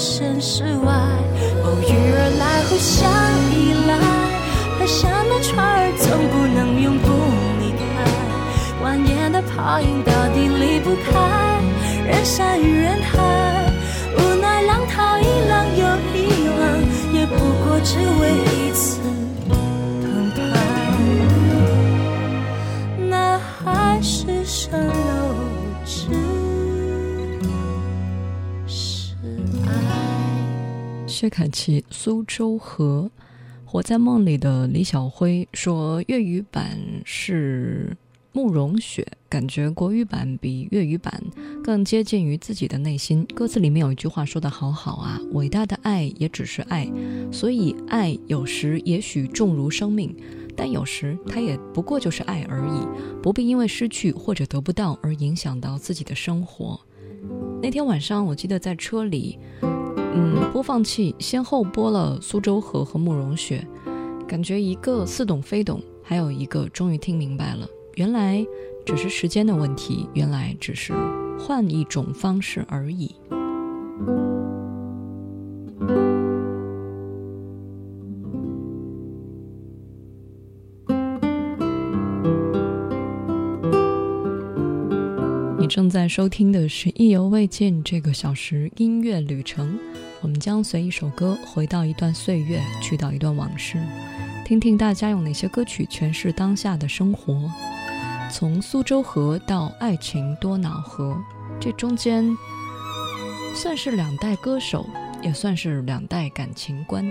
身事外，偶遇而来，互相依赖。河上的船儿总不能永不离开，万年的泡影到底离不开人山与人海。无奈浪淘一浪又一浪，也不过只为一次澎湃。那海市蜃楼薛凯琪《苏州河》，活在梦里的李小辉说粤语版是慕容雪，感觉国语版比粤语版更接近于自己的内心。歌词里面有一句话说得好好啊，伟大的爱也只是爱，所以爱有时也许重如生命，但有时它也不过就是爱而已，不必因为失去或者得不到而影响到自己的生活。那天晚上，我记得在车里。嗯，播放器先后播了《苏州河》和《慕容雪》，感觉一个似懂非懂，还有一个终于听明白了，原来只是时间的问题，原来只是换一种方式而已。正在收听的是《意犹未尽》这个小时音乐旅程。我们将随一首歌回到一段岁月，去到一段往事，听听大家用哪些歌曲诠释当下的生活。从苏州河到爱情多瑙河，这中间算是两代歌手，也算是两代感情观。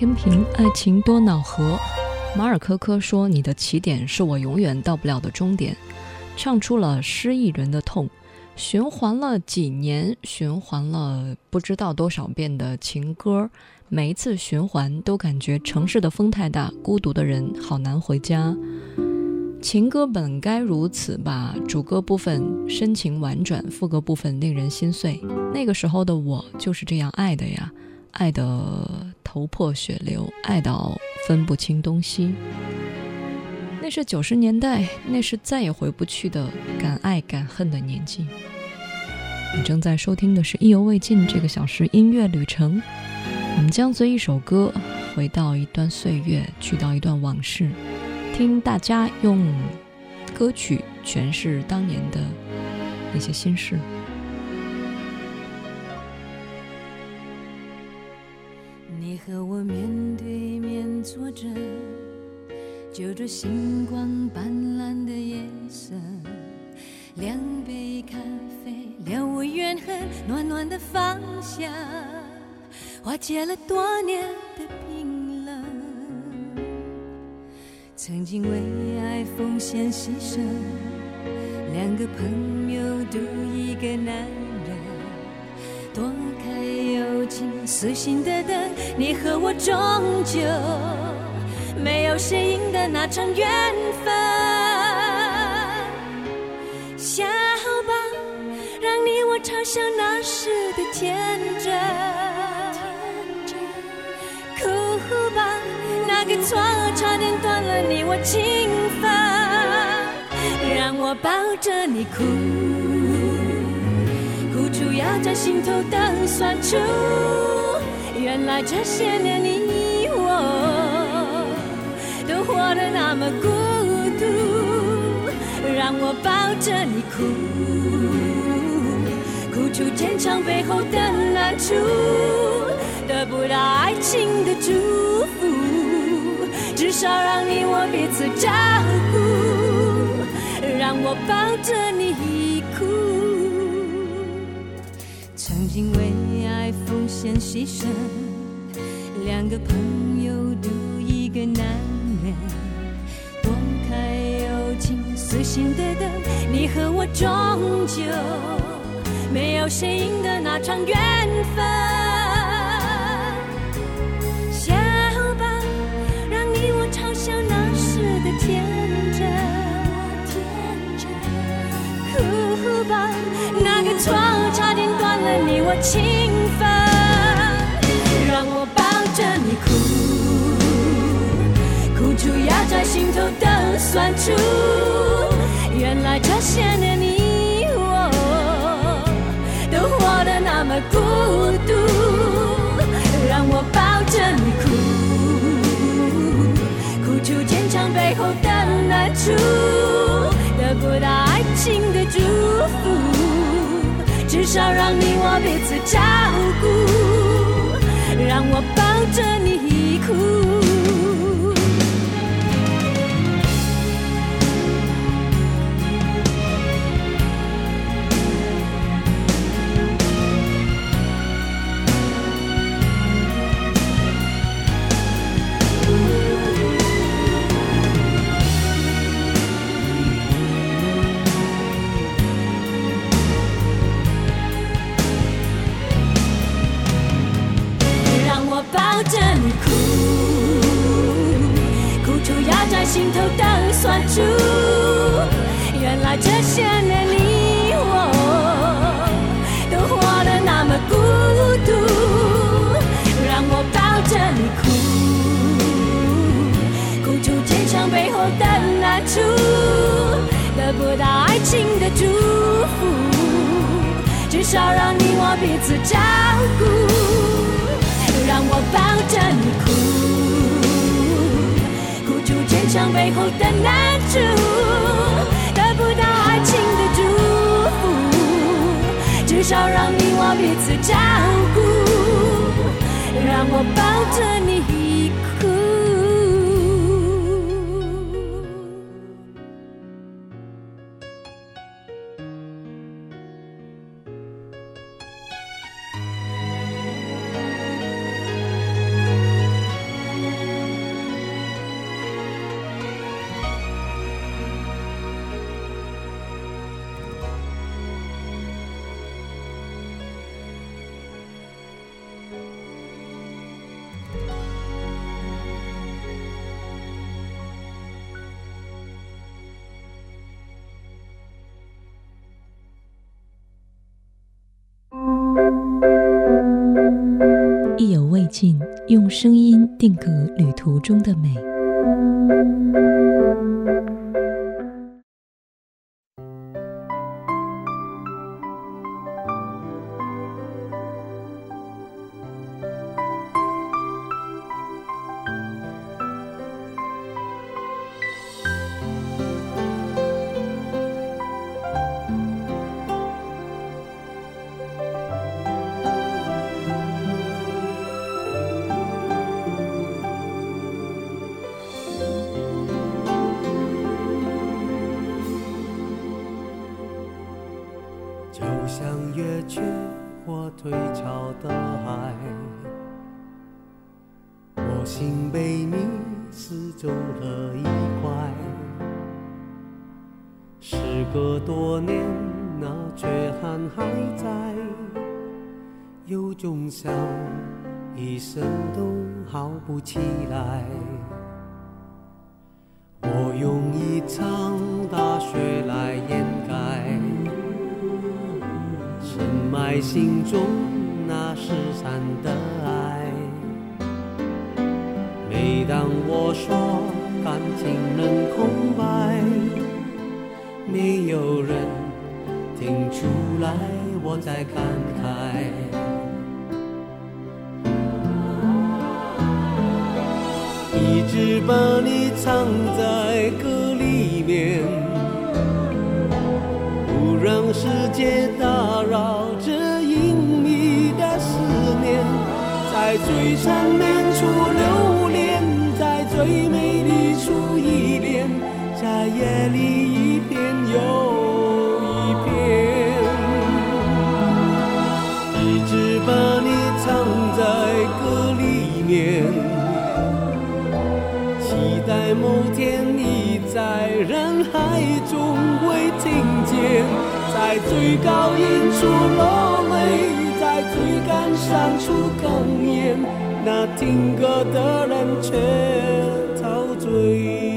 天平，爱情多恼河。马尔科科说：“你的起点是我永远到不了的终点。”唱出了失意人的痛。循环了几年，循环了不知道多少遍的情歌，每一次循环都感觉城市的风太大，孤独的人好难回家。情歌本该如此吧，主歌部分深情婉转，副歌部分令人心碎。那个时候的我就是这样爱的呀，爱得头破血流，爱到分不清东西。那是九十年代，那是再也回不去的敢爱敢恨的年纪。你正在收听的是《意犹未尽》这个小时音乐旅程，我们将随一首歌回到一段岁月，去到一段往事，听大家用歌曲诠释当年的那些心事。和我面对面坐着，就着星光斑斓的夜色，两杯咖啡，了无怨恨，暖暖的芳香，化解了多年的冰冷。曾经为爱奉献牺牲，两个朋友赌一个男。躲开友情死心的等，你和我终究没有谁赢得那场缘分。笑吧，让你我嘲笑那时的天真；哭吧，那个错差点断了你我情分，让我抱着你哭，压在心头的酸楚。原来这些年你我都活得那么孤独，让我抱着你哭，哭出坚强背后的难处。得不到爱情的祝福，至少让你我彼此照顾，让我抱着你曾经为爱奉献牺牲，两个朋友赌一个男人，躲开友情死心的等，你和我终究没有谁赢得那场缘分。那个错差点断了你我情分，让我抱着你哭，哭出压在心头的酸楚。原来这些年你我都活得那么孤独，让我抱着你哭，哭出坚强背后的难处，得不到爱情的祝福。至少让你我彼此照顾，让我抱着你哭。心头的酸楚，原来这些年你我都活得那么孤独，让我抱着你哭，哭出坚强背后的难处，得不到爱情的祝福，至少让你我彼此照顾，像背后的男主，得不到爱情的祝福，至少让你我彼此照顾，让我抱着你。用声音定格旅途中的美。心被你撕走了一块时隔多年那缺憾还在。有种伤一生都好不起来。我用一场大雪来掩盖深埋心中来我在感慨。一直把你藏在歌里面，不让世界打扰这隐秘的思念，在最缠绵处留恋，在最美丽处依恋，在夜里一片又在最高音处落泪，在最感伤处哽咽，那听歌的人却陶醉。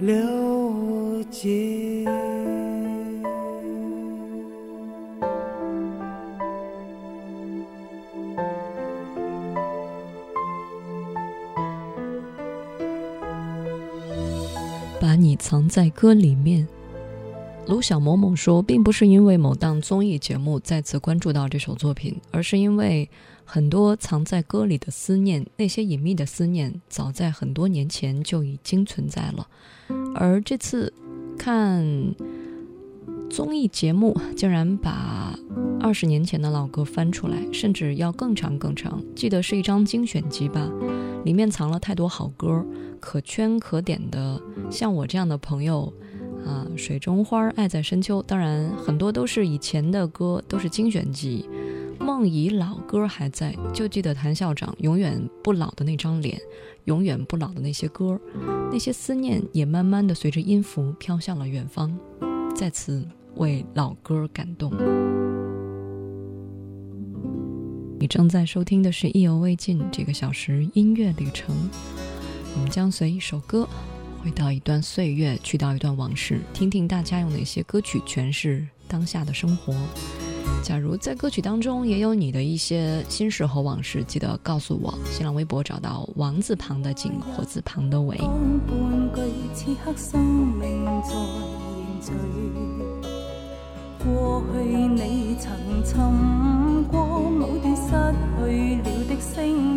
了解？把你藏在歌里面。卢小某某说，并不是因为某档综艺节目再次关注到这首作品，而是因为很多藏在歌里的思念，那些隐秘的思念，早在很多年前就已经存在了。而这次看综艺节目，竟然把二十年前的老歌翻出来，甚至要更长更长。记得是一张精选集吧，里面藏了太多好歌，可圈可点的。像我这样的朋友。啊，水中花，爱在深秋。当然，很多都是以前的歌，都是精选集。梦遗老歌还在，就记得谭校长永远不老的那张脸，永远不老的那些歌，那些思念也慢慢的随着音符飘向了远方。在此为老歌感动。你正在收听的是《意犹未尽》这个小时音乐旅程，我们将随一首歌。回到一段岁月，去到一段往事，听听大家用哪些歌曲诠释当下的生活。假如在歌曲当中也有你的一些心事和往事，记得告诉我。新浪微博找到王字旁的景，火字旁的伟。过去你曾寻过某段失去了的声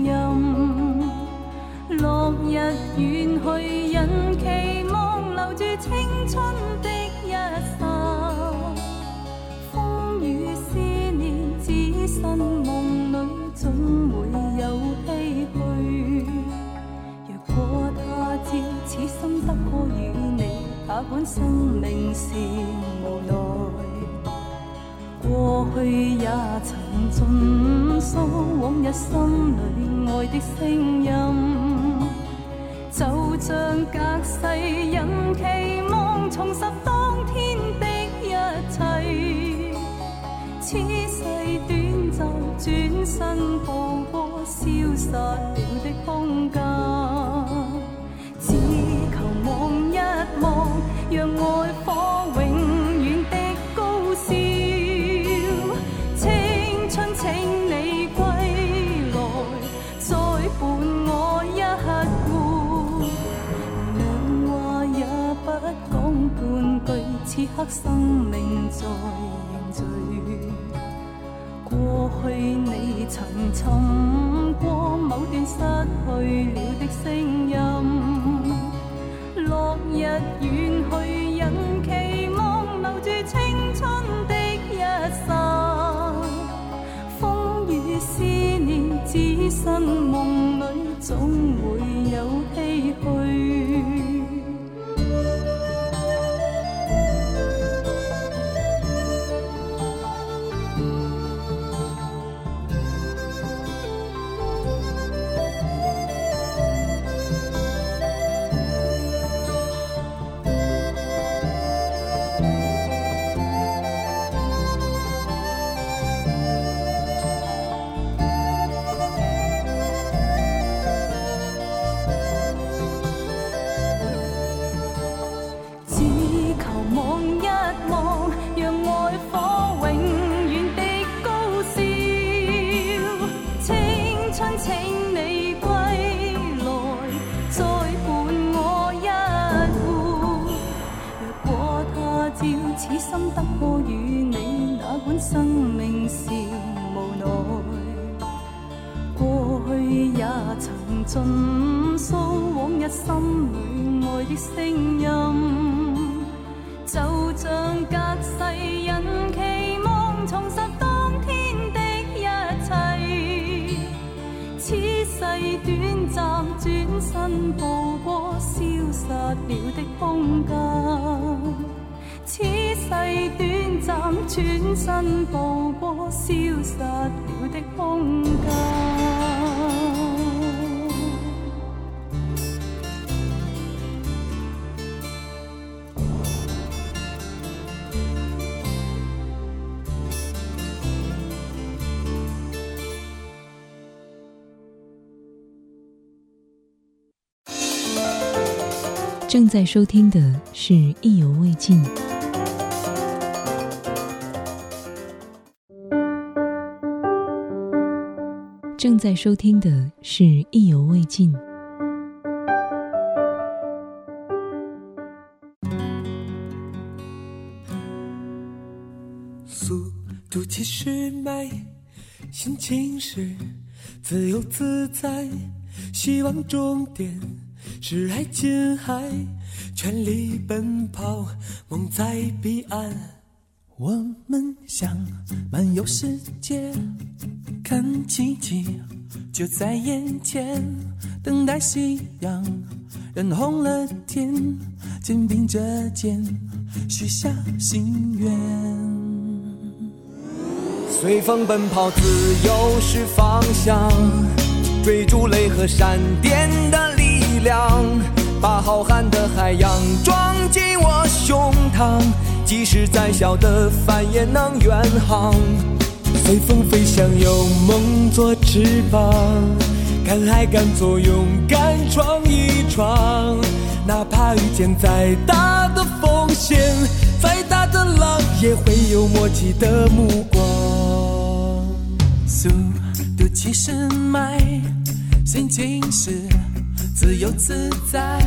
不管生命是无奈。过去也曾尽诉往日心里爱的声音。就像隔世人期望重拾当天的一切。此世短暂，转身步过消失了的空间。只求望一望，让爱火永远的高烧。青春，请你归来，再伴我一顾。两话也不讲半句，此刻生命在凝聚。过去你曾寻过某段失去了的声音，日远去，人期望留住青春的一刹。风雨思念，只身梦里总会有唏嘘。在收听的是《意犹未尽》。正在收听的是《意犹未尽》。速度七十迈，心情是自由自在，希望终点是爱琴海，全力奔跑，梦在彼岸。我们想漫游世界，看奇迹就在眼前，等待夕阳染红了天，肩并着肩许下心愿。随风奔跑，自由是方向，追逐雷和闪电的力量，把浩瀚的海洋装进我胸膛，即使再小的帆也能远航。随风飞翔，有梦做翅膀，敢爱敢做，勇敢闯一闯，哪怕遇见再大的风险，再大的浪，也会有默契的目光。速度七十迈，心情是自由自在，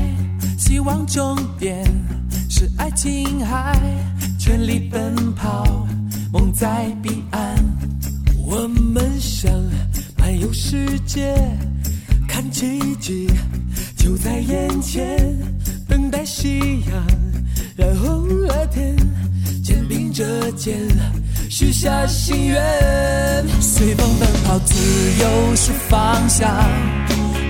希望终点是爱琴海，全力奔跑，梦在彼岸。我们想漫游世界，看奇迹就在眼前，等待夕阳染红了天，肩并着肩许下心愿。随风奔跑，自由是方向，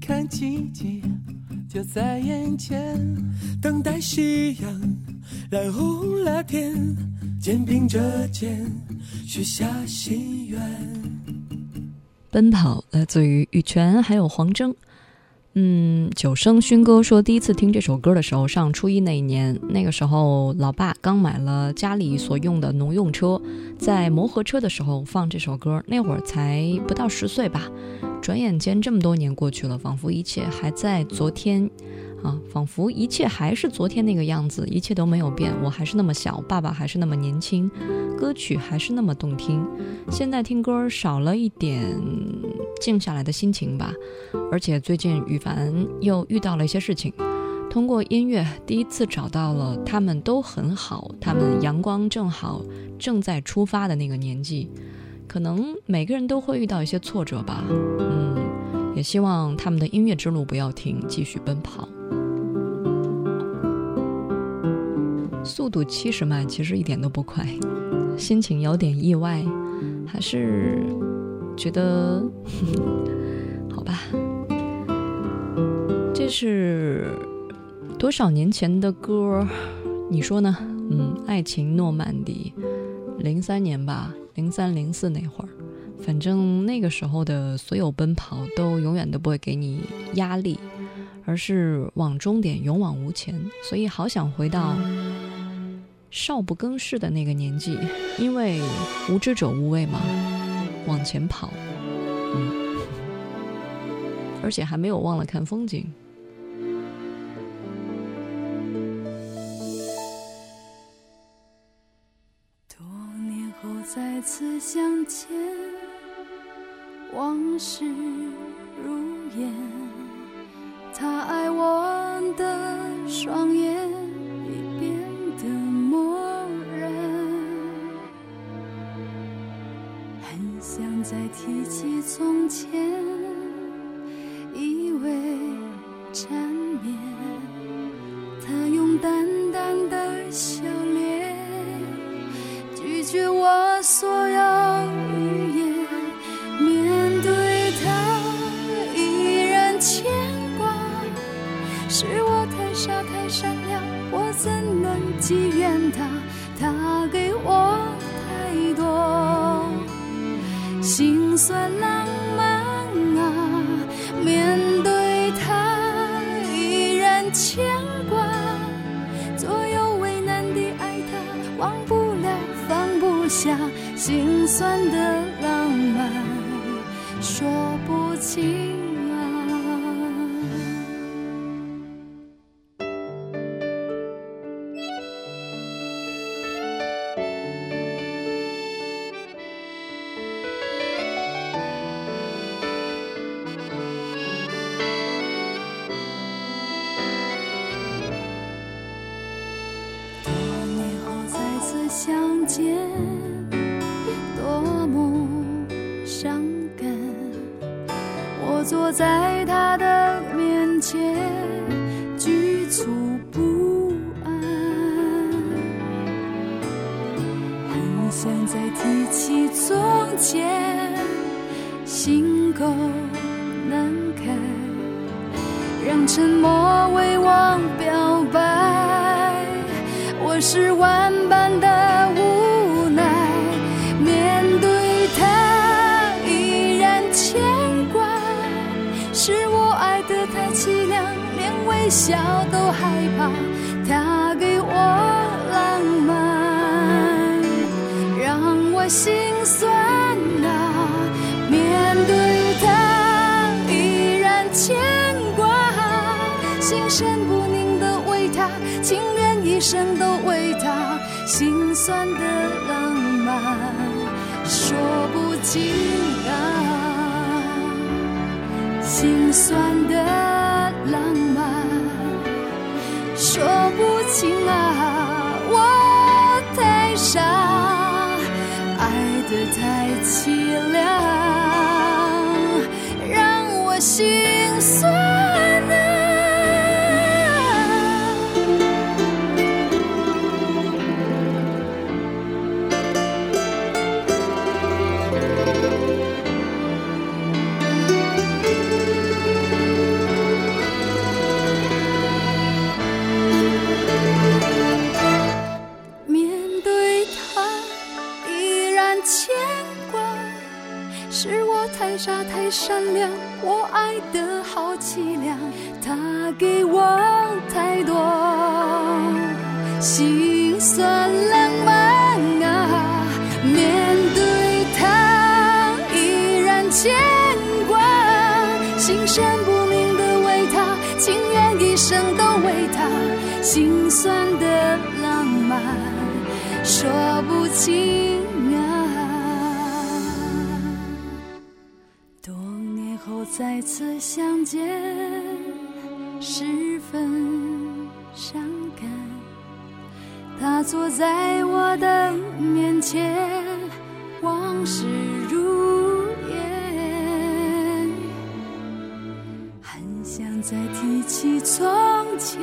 看奇迹就在眼前，等待夕阳染红了天，肩并着肩许下心愿。奔跑来自于羽泉，还有黄征。嗯，九生勋哥说，第一次听这首歌的时候，上初一那一年，那个时候老爸刚买了家里所用的农用车，在磨合车的时候放这首歌，那会儿才不到十岁吧。转眼间这么多年过去了，仿佛一切还在昨天。啊，仿佛一切还是昨天那个样子，一切都没有变。我还是那么小，爸爸还是那么年轻，歌曲还是那么动听。现在听歌少了一点静下来的心情吧。而且最近羽凡又遇到了一些事情，通过音乐第一次找到了他们都很好，他们阳光正好，正在出发的那个年纪。可能每个人都会遇到一些挫折吧。嗯，也希望他们的音乐之路不要停，继续奔跑。速度七十迈其实一点都不快，心情有点意外，还是觉得好吧。这是多少年前的歌？你说呢？嗯，爱情诺曼底，零三年吧，零三零四那会儿，反正那个时候的所有奔跑都永远都不会给你压力，而是往终点勇往无前。所以好想回到。少不更事的那个年纪，因为无知者无畏嘛，往前跑，嗯，而且还没有忘了看风景。次相见，往事如烟，他爱我的双眼。算浪漫啊，面对他依然牵挂，左右为难的爱他，忘不了放不下，心酸的坐在他的面前，局促不安。很想再提起从前，心口难开，让沉默为我表白，我是完。笑都害怕他给我浪漫，让我心酸啊！面对他依然牵挂，心神不宁的为他，情愿一生都为他，心酸的浪漫说不尽啊，心酸傻太善良，我爱的好凄凉，他给我太多心酸浪漫啊。面对他依然牵挂，心神不宁的为他，情愿一生都为他，心酸的浪漫说不清再次相见，十分伤感。他坐在我的面前，往事如烟，很想再提起从前，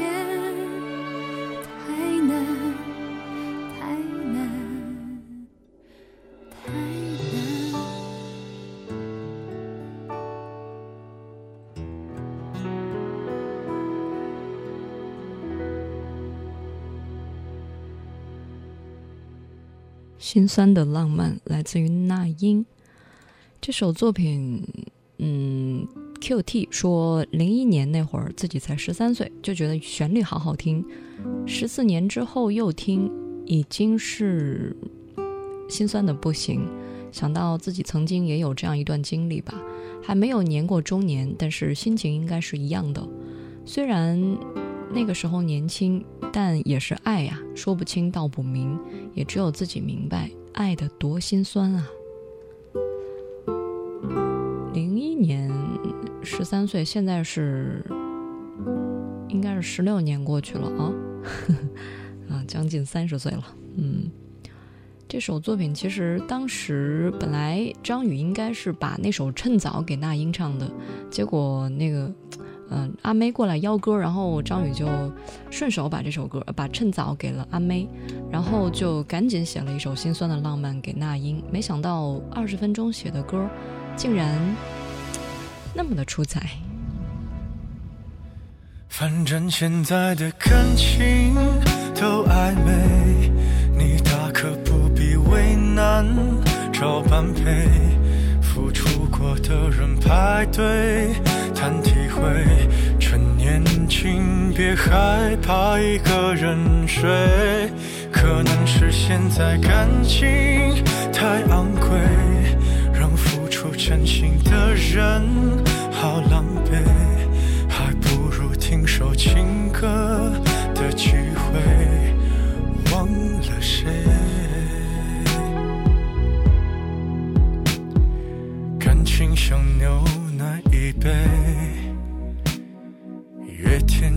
心酸的浪漫来自于那英。这首作品，嗯，QT 说零一年那会儿自己才十三岁，就觉得旋律好好听。十四年之后又听，已经是心酸的不行。想到自己曾经也有这样一段经历吧，还没有年过中年，但是心情应该是一样的。虽然那个时候年轻，但也是爱呀、说不清道不明，也只有自己明白爱的多心酸啊。零一年十三岁，现在是应该是十六年过去了啊，啊，将近三十岁了。嗯，这首作品其实当时本来张宇应该是把那首《趁早》给那英唱的，结果那个。嗯，阿妹过来邀歌，然后张宇就顺手把这首歌，把《趁早》给了阿妹，然后就赶紧写了一首心酸的浪漫给那英。没想到二十分钟写的歌，竟然那么的出彩。反正现在的感情都暧昧，你大可不必为难，找般配。付出过的人排队难体会，趁年轻别害怕一个人睡。可能是现在感情太昂贵，让付出真心的人好狼狈。还不如听首情歌的机会，忘了谁。感情像牛奶一杯，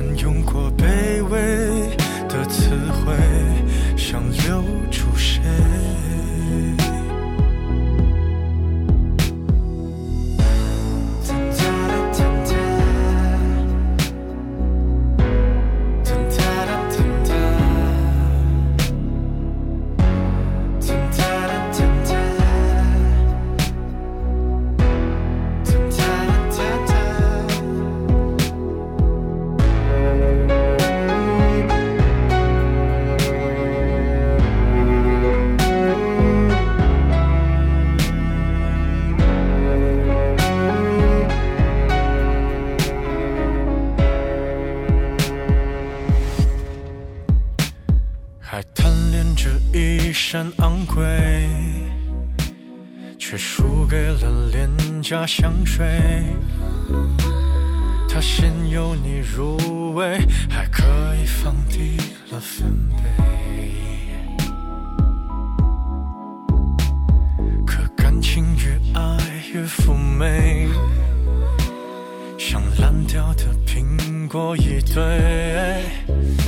们用过还贪恋着一身昂贵，却输给了廉价香水。它先由你入味，还可以放低了分贝。可感情越爱越妩媚，像烂掉的苹果一堆。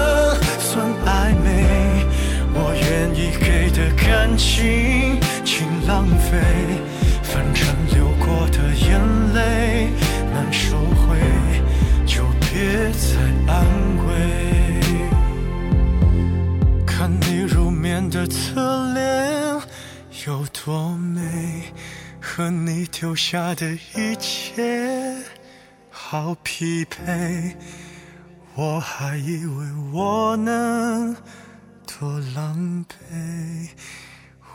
暧昧，我愿意给的感情请浪费。反正流过的眼泪难收回，就别再安慰。看你入眠的侧脸有多美，和你丢下的一切。好匹配，我还以为我能多狼狈，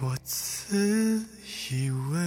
我自以为。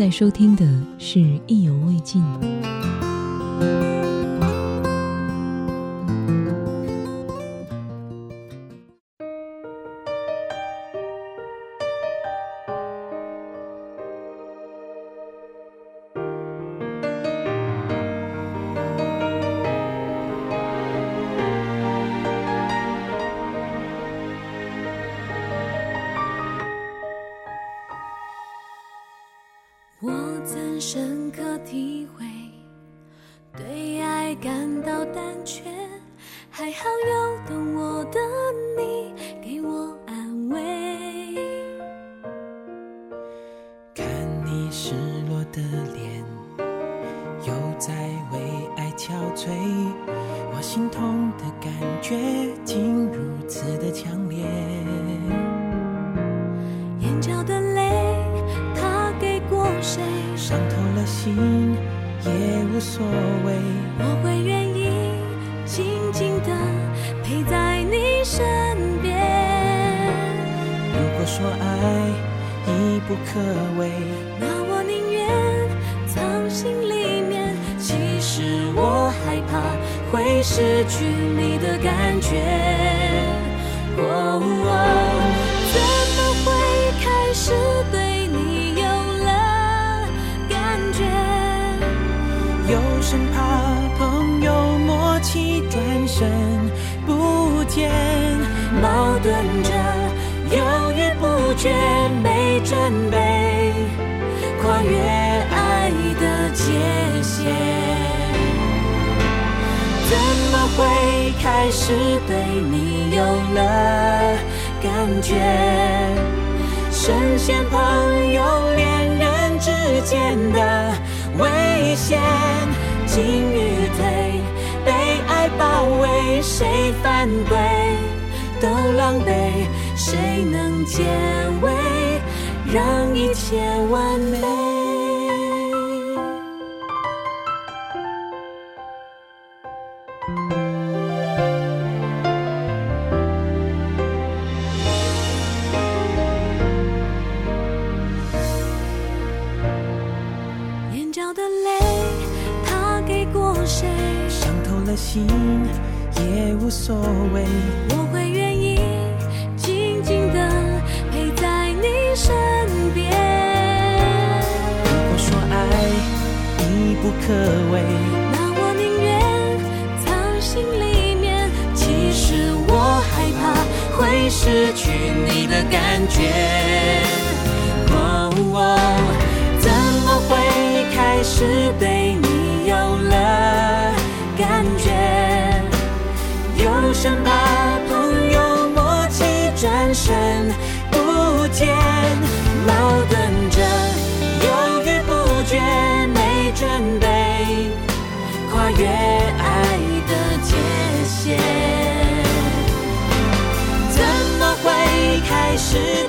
在收听的是《意犹未尽》。了心也无所谓，我会愿意静静的陪在你身边。如果说爱已不可为，那我宁愿藏心里面。其实我害怕会失去你的感觉。哦哦，天，矛盾着，犹豫不决，没准备，跨越爱的界限，怎么会开始对你有了感觉，神仙朋友，恋人之间的危险，进与退。为，谁犯规都狼狈，谁能解围，让一切完美？生怕朋友默契转身不见，矛盾着，犹豫不决，没准备跨越爱的界限。怎么会开始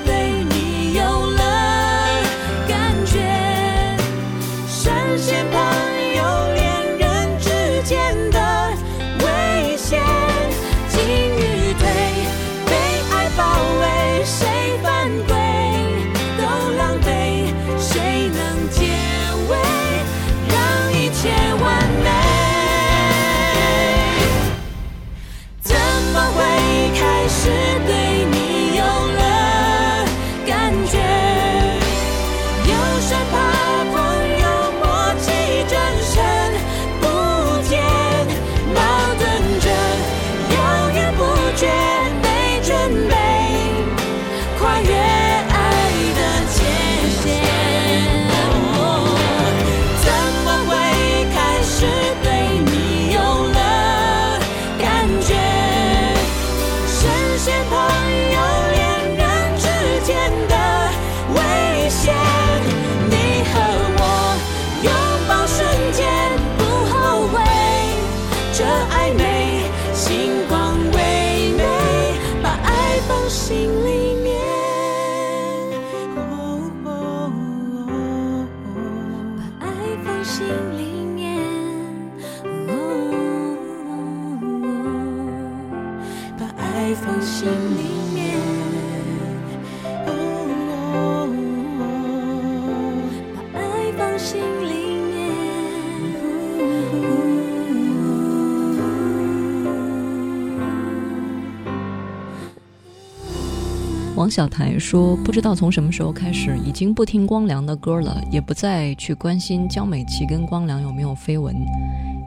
王小台说：“不知道从什么时候开始，已经不听光良的歌了，也不再去关心江美琪跟光良有没有绯闻，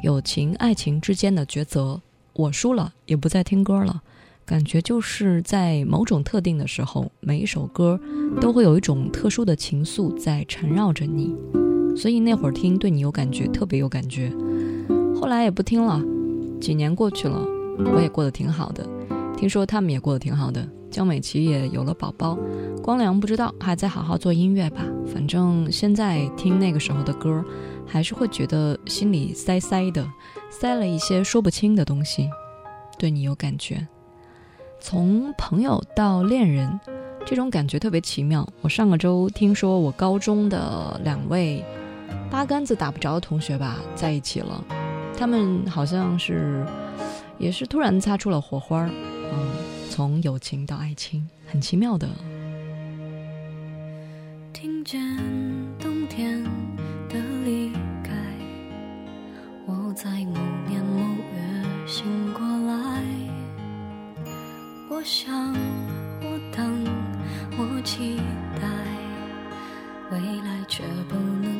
友情、爱情之间的抉择，我输了，也不再听歌了。感觉就是在某种特定的时候，每一首歌都会有一种特殊的情愫在缠绕着你，所以那会儿听对你有感觉，特别有感觉。后来也不听了，几年过去了，我也过得挺好的，听说他们也过得挺好的。”江美琪也有了宝宝，光良不知道还在好好做音乐吧。反正现在听那个时候的歌，还是会觉得心里塞塞的，塞了一些说不清的东西。对你有感觉，从朋友到恋人，这种感觉特别奇妙。我上个周听说我高中的两位八竿子打不着的同学吧，在一起了。他们好像是也是突然擦出了火花，嗯。从友情到爱情，很奇妙的。听见冬天的离开，我在某年某月醒过来。我想，我等，我期待，未来却不能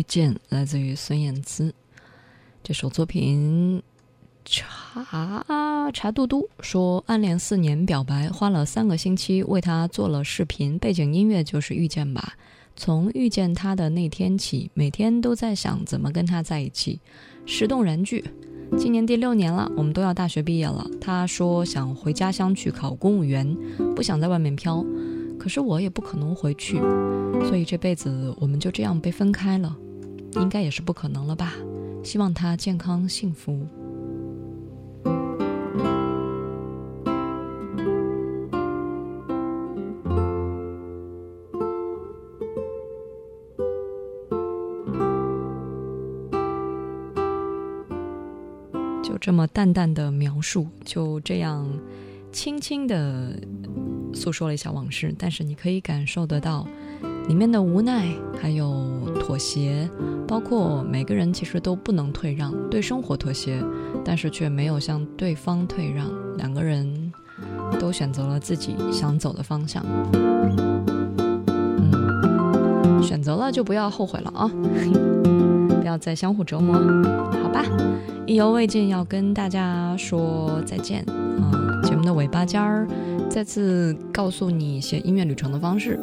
遇见来自于孙燕姿，这首作品。茶茶嘟嘟说，暗恋四年，表白花了三个星期，为他做了视频，背景音乐就是遇见吧。从遇见他的那天起，每天都在想怎么跟他在一起，石动燃剧。今年第六年了，我们都要大学毕业了。他说想回家乡去考公务员，不想在外面飘。可是我也不可能回去，所以这辈子我们就这样被分开了，应该也是不可能了吧？希望他健康幸福。就这么淡淡的描述，就这样轻轻的。诉说了一下往事，但是你可以感受得到里面的无奈，还有妥协，包括每个人其实都不能退让，对生活妥协，但是却没有向对方退让，两个人都选择了自己想走的方向。嗯，选择了就不要后悔了啊，不要再相互折磨，好吧？意犹未尽，要跟大家说再见啊！节目的尾巴尖儿。再次告诉你写音乐旅程的方式：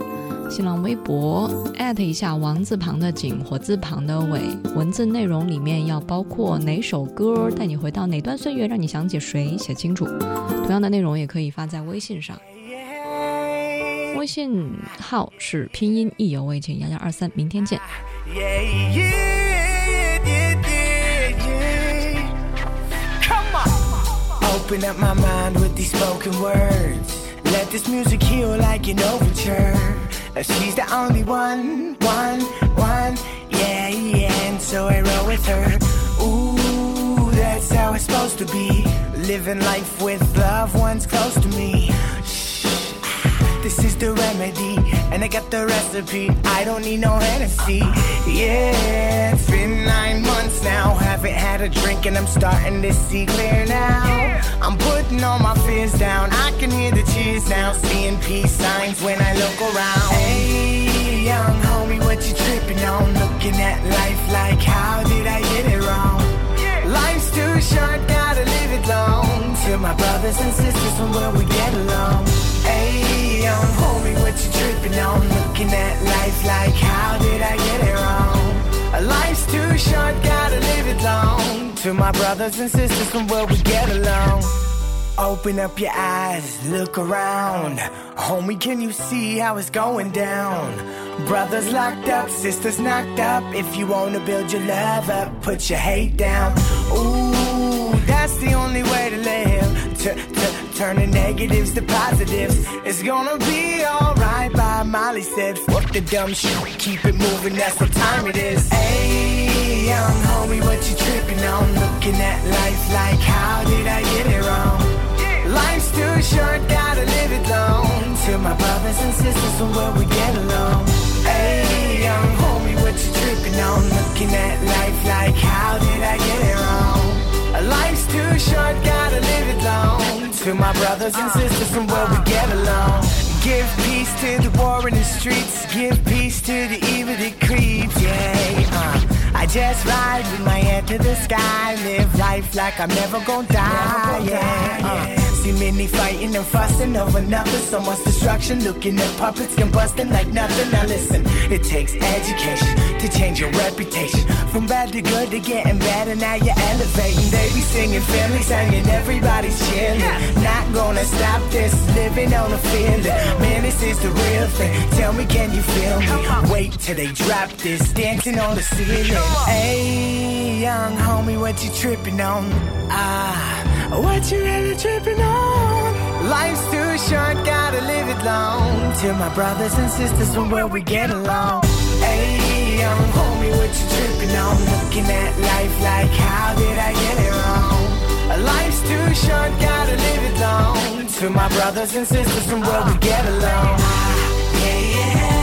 新浪微博艾特一下王字旁的景火字旁的伟，文字内容里面要包括哪首歌带你回到哪段岁月，让你想起谁，写清楚。同样的内容也可以发在微信上，微信号是拼音意犹未尽幺幺二三，明天见。Open up my mind with these spoken words. Let this music heal like an overture. She's the only one, one, one, yeah, yeah. And so I roll with her. Ooh, that's how it's supposed to be. Living life with loved ones close to me. Shh, This is the remedy, and I got the recipe. I don't need no Hennessy. Yeah, it's been nine months now. Haven't had a drink, and I'm starting to see clear now. I'm putting all my fears down. I can hear the cheers now. Seeing peace signs when I look around. Hey, young homie, what you tripping on? Looking at life like, how did I get it wrong? Life's too short, gotta live it long. To my brothers and sisters from where we get along. Hey, young homie, what you tripping on? Looking at life like, how did I get it wrong? Life's too short, gotta live it long. To my brothers and sisters from where we get along. Open up your eyes, look around. Homie, can you see how it's going down? Brothers locked up, sisters knocked up. If you wanna build your love up, put your hate down. Ooh, that's the only way to live. T- t- turning negatives to positives. It's gonna be alright, by Molly said. Fuck the dumb shit, keep it moving, that's what time it is. Hey, young homie, what you tripping on? Looking at life like, how did I get it wrong? Life's too short, gotta live it long. To my brothers and sisters, from where we get along. Brothers and sisters, from where we get along. Give peace to the war in the streets. Give peace to the evil that creeps. Yeah, uh, I just ride with my head to the sky. Live life like I'm never gonna die. Yeah, uh, see many fighting and fussing over nothing. So much destruction. Looking at puppets combusting like nothing. Now listen, it takes education to change your reputation. From bad to good to getting better. Now you're elevating. They be singing, family singing, everybody's chilling. Not gonna stop this. Living on a feeling. Man, this is the real thing. Tell me, can you feel me? Wait till they drop this. Dancing on the ceiling. Hey, young homie, what you tripping on? Ah, what you really tripping on? Life's too short, gotta live it long. To my brothers and sisters from where we get along. Hey, homie, what you tripping on? Looking at life like, how did I get it wrong? Life's too short, gotta live it long. To my brothers and sisters from where we get along. Ah, yeah, yeah.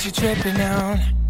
you're tripping on.